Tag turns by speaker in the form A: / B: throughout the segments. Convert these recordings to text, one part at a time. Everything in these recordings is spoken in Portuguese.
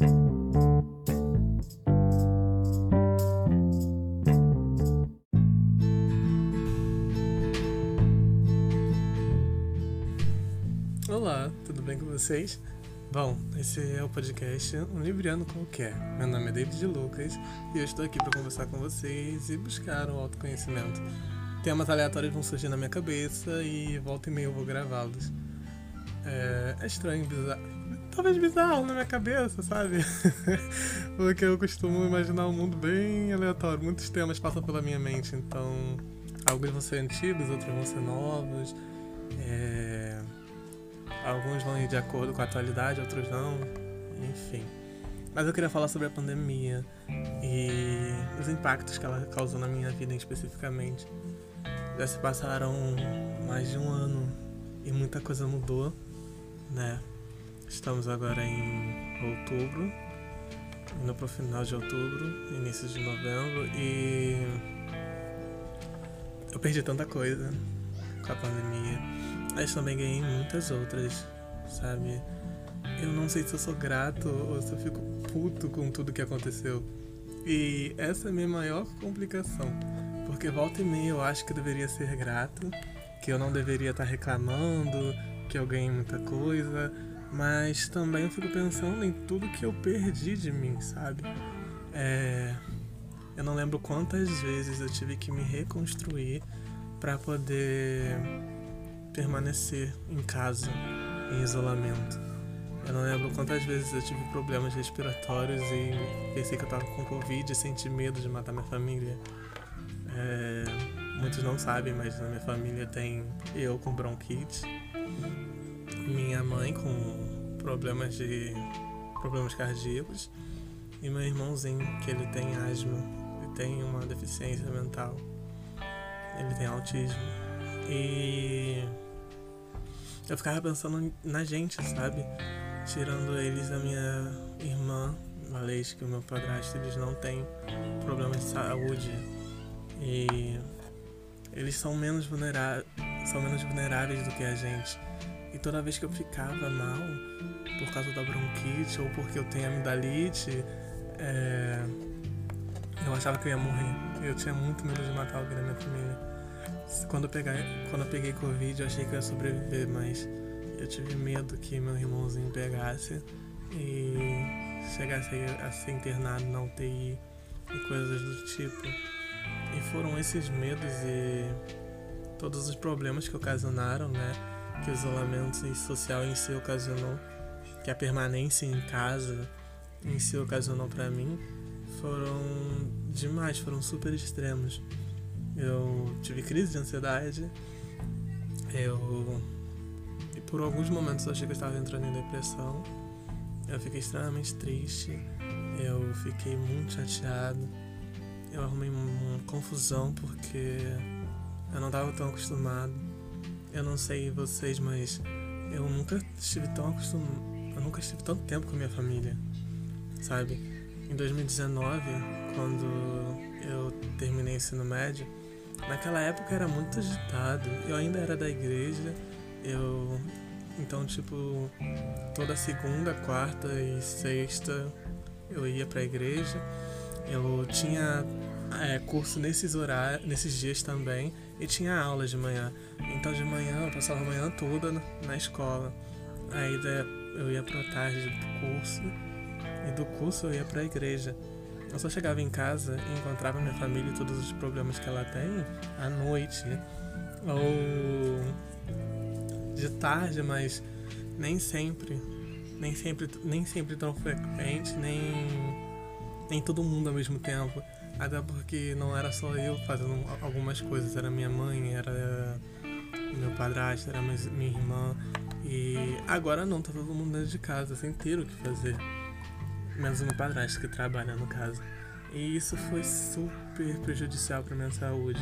A: Olá, tudo bem com vocês? Bom, esse é o podcast Um Libriano Qualquer. Meu nome é David Lucas e eu estou aqui para conversar com vocês e buscar o autoconhecimento. Temas aleatórios vão surgir na minha cabeça e volta e meia eu vou gravá-los. É, é estranho, bizarro. Talvez bizarro na minha cabeça, sabe? Porque eu costumo imaginar um mundo bem aleatório. Muitos temas passam pela minha mente, então alguns vão ser antigos, outros vão ser novos. É Alguns vão ir de acordo com a atualidade, outros não. Enfim. Mas eu queria falar sobre a pandemia e os impactos que ela causou na minha vida especificamente. Já se passaram mais de um ano e muita coisa mudou, né? Estamos agora em outubro, indo pro final de outubro, início de novembro e eu perdi tanta coisa com a pandemia mas também ganhei muitas outras, sabe? Eu não sei se eu sou grato ou se eu fico puto com tudo que aconteceu. E essa é a minha maior complicação. Porque volta e meia eu acho que eu deveria ser grato, que eu não deveria estar reclamando, que eu ganhei muita coisa, mas também eu fico pensando em tudo que eu perdi de mim, sabe? É... Eu não lembro quantas vezes eu tive que me reconstruir para poder permanecer em casa, em isolamento. Eu não lembro quantas vezes eu tive problemas respiratórios e pensei que eu tava com Covid e senti medo de matar minha família. É, muitos não sabem, mas na minha família tem eu com bronquite, minha mãe com problemas de problemas cardíacos e meu irmãozinho que ele tem asma, ele tem uma deficiência mental, ele tem autismo e eu ficava pensando na gente, sabe? Tirando eles, a minha irmã, a Leite, que o meu padrasto, eles não têm problemas de saúde. E eles são menos, vulneráveis, são menos vulneráveis do que a gente. E toda vez que eu ficava mal, por causa da bronquite ou porque eu tenho amidalite, é... eu achava que eu ia morrer. Eu tinha muito medo de matar alguém da minha família. Quando eu, pegar, quando eu peguei Covid, eu achei que eu ia sobreviver, mas eu tive medo que meu irmãozinho pegasse e chegasse a ser internado na UTI e coisas do tipo. E foram esses medos e todos os problemas que ocasionaram, né? Que o isolamento social em si ocasionou, que a permanência em casa em si ocasionou para mim, foram demais, foram super extremos. Eu tive crise de ansiedade. Eu. E por alguns momentos eu achei que eu estava entrando em depressão. Eu fiquei extremamente triste. Eu fiquei muito chateado. Eu arrumei uma confusão porque eu não estava tão acostumado. Eu não sei vocês, mas eu nunca estive tão acostumado. Eu nunca estive tanto tempo com a minha família, sabe? Em 2019, quando eu terminei o ensino médio, Naquela época era muito agitado. Eu ainda era da igreja. Eu então tipo toda segunda, quarta e sexta eu ia para a igreja. Eu tinha é, curso nesses horários, nesses dias também e tinha aula de manhã. Então de manhã eu passava a manhã toda na escola. Aí eu ia para tarde do curso e do curso eu ia para a igreja. Eu só chegava em casa e encontrava minha família e todos os problemas que ela tem à noite ou de tarde, mas nem sempre, nem sempre, nem sempre tão frequente, nem nem todo mundo ao mesmo tempo. Até porque não era só eu fazendo algumas coisas, era minha mãe, era meu padrasto, era minha irmã. E agora não, tá todo mundo dentro de casa, sem ter o que fazer menos uma padrasto que trabalha no caso. E isso foi super prejudicial para minha saúde.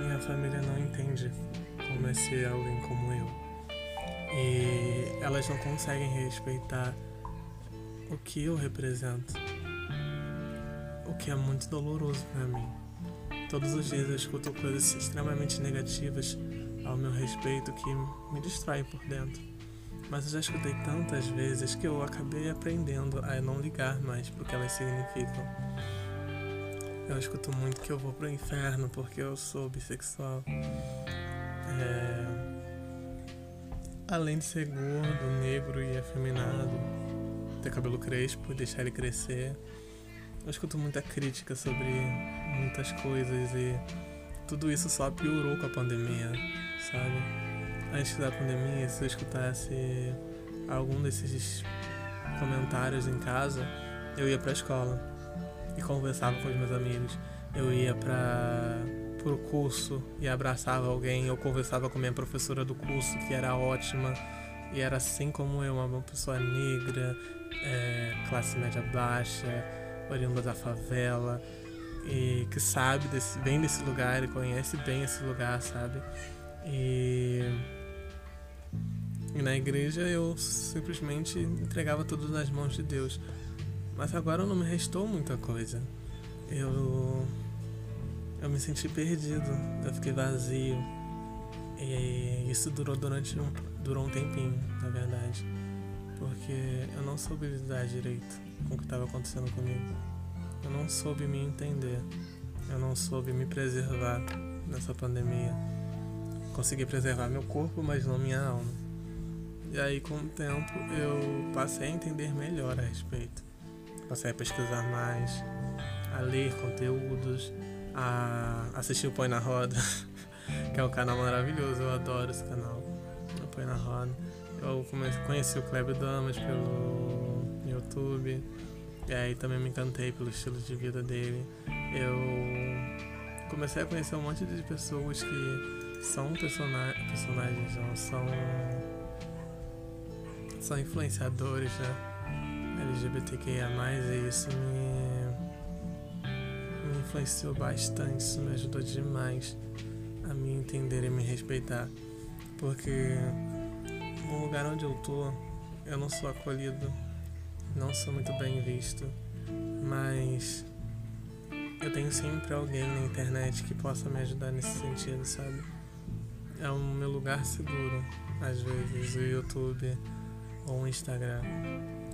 A: Minha família não entende como é ser alguém como eu. E elas não conseguem respeitar o que eu represento. Que é muito doloroso para mim. Todos os dias eu escuto coisas extremamente negativas ao meu respeito que me distraem por dentro. Mas eu já escutei tantas vezes que eu acabei aprendendo a não ligar mais pro que elas significam. Eu escuto muito que eu vou pro inferno porque eu sou bissexual. É... Além de ser gordo, negro e afeminado, ter cabelo crespo e deixar ele crescer, eu escuto muita crítica sobre muitas coisas e tudo isso só piorou com a pandemia, sabe? antes da pandemia, se eu escutasse algum desses comentários em casa, eu ia pra escola e conversava com os meus amigos. Eu ia para pro curso e abraçava alguém, eu conversava com minha professora do curso, que era ótima, e era assim como eu, uma pessoa negra, é, classe média baixa, oriunda da favela, e que sabe, desse, vem desse lugar, e conhece bem esse lugar, sabe? E e na igreja eu simplesmente entregava tudo nas mãos de Deus. Mas agora não me restou muita coisa. Eu eu me senti perdido, eu fiquei vazio. E isso durou durante um, durou um tempinho, na verdade. Porque eu não soube lidar direito com o que estava acontecendo comigo. Eu não soube me entender. Eu não soube me preservar nessa pandemia. Consegui preservar meu corpo, mas não minha alma. E aí, com o tempo, eu passei a entender melhor a respeito. Passei a pesquisar mais, a ler conteúdos, a assistir o Põe na Roda, que é um canal maravilhoso, eu adoro esse canal. O Põe na Roda. Eu conheci o Kleber Damas pelo YouTube, e aí também me encantei pelo estilo de vida dele. Eu comecei a conhecer um monte de pessoas que são personagens, não são são influenciadores, né? LGBTQIA, e isso me, me influenciou bastante, isso me ajudou demais a me entender e me respeitar. Porque no lugar onde eu tô, eu não sou acolhido, não sou muito bem visto, mas eu tenho sempre alguém na internet que possa me ajudar nesse sentido, sabe? É o meu lugar seguro, às vezes, o YouTube ou um Instagram.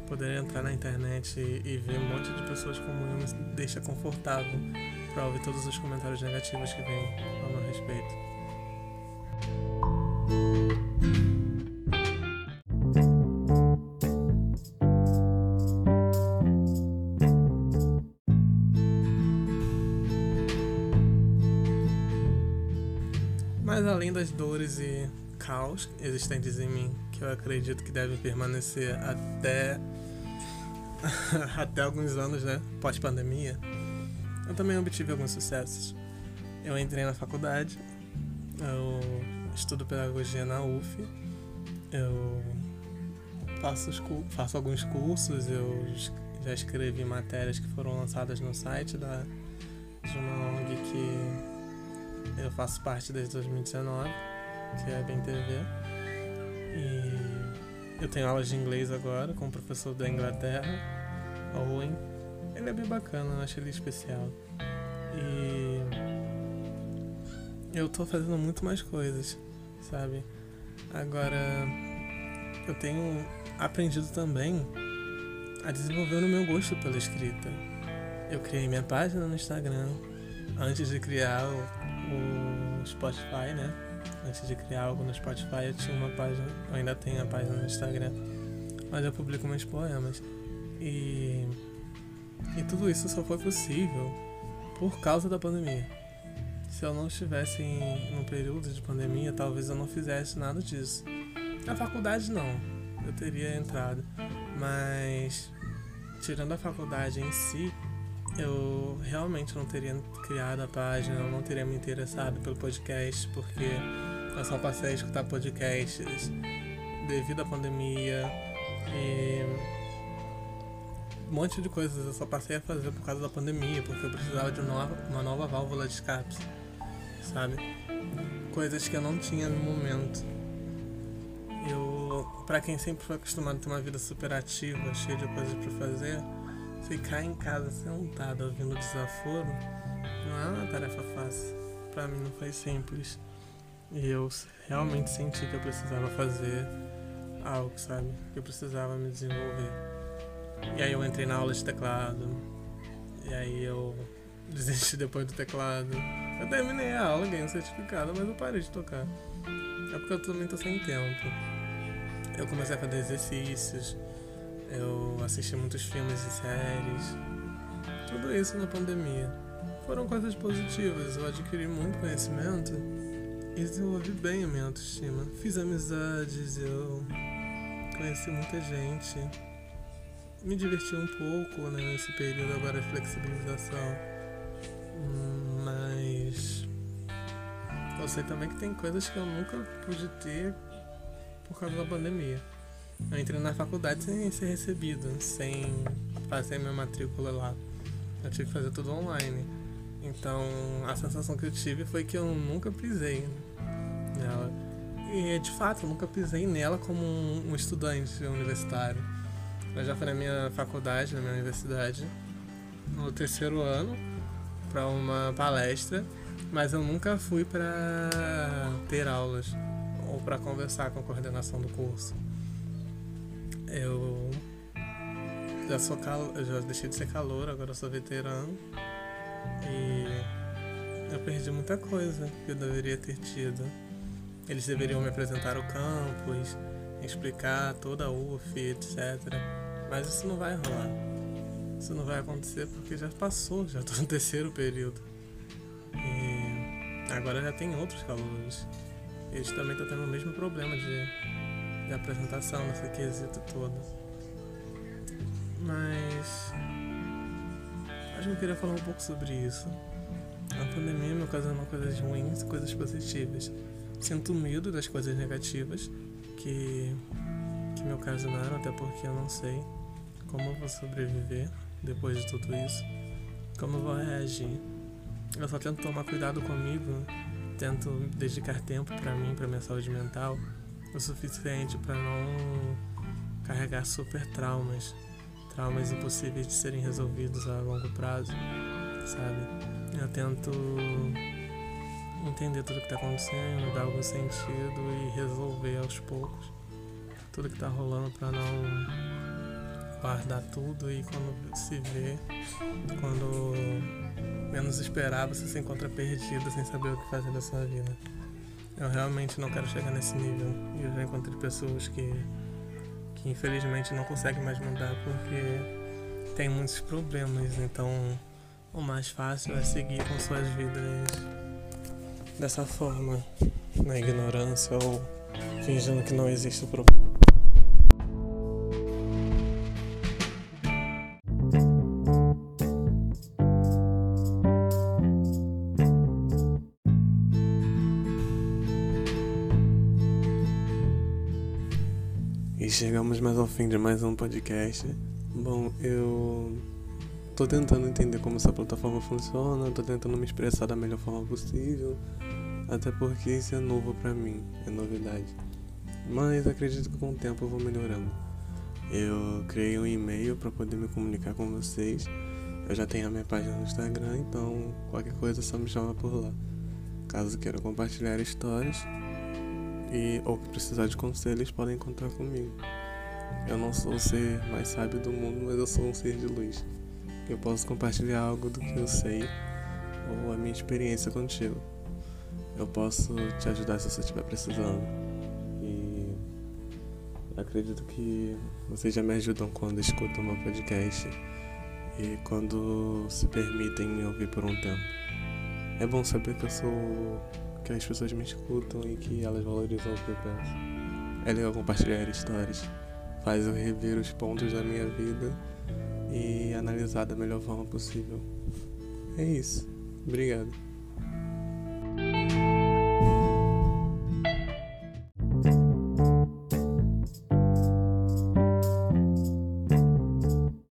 A: Poder entrar na internet e, e, ver um monte de pessoas como eu me deixa confortável para ouvir todos os comentários negativos que vêm ao meu respeito. Mas além das dores e caos existentes em mim que eu acredito que devem permanecer até até alguns anos, né, pós-pandemia. Eu também obtive alguns sucessos. Eu entrei na faculdade, eu estudo pedagogia na UF, eu faço, faço alguns cursos, eu já escrevi matérias que foram lançadas no site da, de uma ONG que eu faço parte desde 2019 que é a Bem TV. E eu tenho aulas de inglês agora com o professor da Inglaterra, Owen. Ele é bem bacana, eu acho ele especial. E eu tô fazendo muito mais coisas, sabe? Agora eu tenho aprendido também a desenvolver o meu gosto pela escrita. Eu criei minha página no Instagram antes de criar o, o Spotify, né? Antes de criar algo no Spotify, eu tinha uma página, ainda tenho a página no Instagram, mas eu publico meus poemas. E, e tudo isso só foi possível por causa da pandemia. Se eu não estivesse em um período de pandemia, talvez eu não fizesse nada disso. Na faculdade, não, eu teria entrado, mas tirando a faculdade em si, eu realmente não teria criado a página, eu não teria me interessado pelo podcast, porque eu só passei a escutar podcasts devido à pandemia e um monte de coisas eu só passei a fazer por causa da pandemia, porque eu precisava de uma nova, válvula de escape, sabe? Coisas que eu não tinha no momento. Eu, para quem sempre foi acostumado a ter uma vida super ativa, cheia de coisas para fazer, ficar em casa sentado ouvindo desaforo não é uma tarefa fácil. Para mim não foi simples. E eu realmente senti que eu precisava fazer algo, sabe? Que eu precisava me desenvolver. E aí eu entrei na aula de teclado. E aí eu desisti depois do teclado. Eu terminei a aula, ganhei um certificado, mas eu parei de tocar. É porque eu também tô sem tempo. Eu comecei a fazer exercícios, eu assisti muitos filmes e séries. Tudo isso na pandemia. Foram coisas positivas, eu adquiri muito conhecimento e desenvolvi bem a minha autoestima. Fiz amizades, eu conheci muita gente. Me diverti um pouco né, nesse período agora de flexibilização. Mas eu sei também que tem coisas que eu nunca pude ter por causa da pandemia. Eu entrei na faculdade sem ser recebido, sem fazer minha matrícula lá. Eu tive que fazer tudo online. Então a sensação que eu tive foi que eu nunca pisei nela. E de fato, eu nunca pisei nela como um, estudante universitário. Eu já fui na minha faculdade, na minha universidade, no terceiro ano, para uma palestra, mas eu nunca fui para ter aulas ou para conversar com a coordenação do curso. Eu já sou cal... eu já deixei de ser calor, agora sou veterano. E eu perdi muita coisa que eu deveria ter tido. Eles deveriam me apresentar o campus, explicar toda a UF, etc. Mas isso não vai rolar. Isso não vai acontecer porque já passou, já estou no terceiro período. E agora já tem outros calouros. Eles também estão tendo o mesmo problema de, de apresentação nesse quesito todo. Mas. Acho que eu queria falar um pouco sobre isso. A pandemia me ocasionou coisas ruins e coisas positivas. Sinto medo das coisas negativas que, que me ocasionaram, até porque eu não sei como eu vou sobreviver depois de tudo isso, como eu vou reagir. Eu só tento tomar cuidado comigo tento dedicar tempo para mim, para minha saúde mental, o suficiente para não carregar super traumas, traumas impossíveis de serem resolvidos a longo prazo, sabe? Eu tento entender tudo que está acontecendo, dar algum sentido e resolver aos poucos tudo que está rolando para não guardar tudo e quando se vê, quando menos esperar, você se encontra perdido sem saber o que fazer da sua vida. Eu realmente não quero chegar nesse nível. E eu já encontrei pessoas que, que infelizmente não conseguem mais mudar porque tem muitos problemas. Então o mais fácil é seguir com suas vidas dessa forma, na ignorância ou fingindo que não existe o problema. E chegamos mais ao fim de mais um podcast. Bom, eu tô tentando entender como essa plataforma funciona, tô tentando me expressar da melhor forma possível, até porque isso é novo para mim, é novidade. Mas acredito que com o tempo eu vou melhorando. Eu criei um e-mail para poder me comunicar com vocês. Eu já tenho a minha página no Instagram, então qualquer coisa é só me chama por lá. Caso queira compartilhar histórias, e ou que precisar de conselhos podem contar comigo. Eu não sou o ser mais sábio do mundo, mas eu sou um ser de luz. Eu posso compartilhar algo do que eu sei ou a minha experiência contigo. Eu posso te ajudar se você estiver precisando. E acredito que vocês já me ajudam quando escutam meu podcast e quando se permitem me ouvir por um tempo. É bom saber que eu sou que as pessoas me escutam e que elas valorizam o que eu penso. É legal compartilhar histórias, faz eu rever os pontos da minha vida e analisar da melhor forma possível. É isso. Obrigado.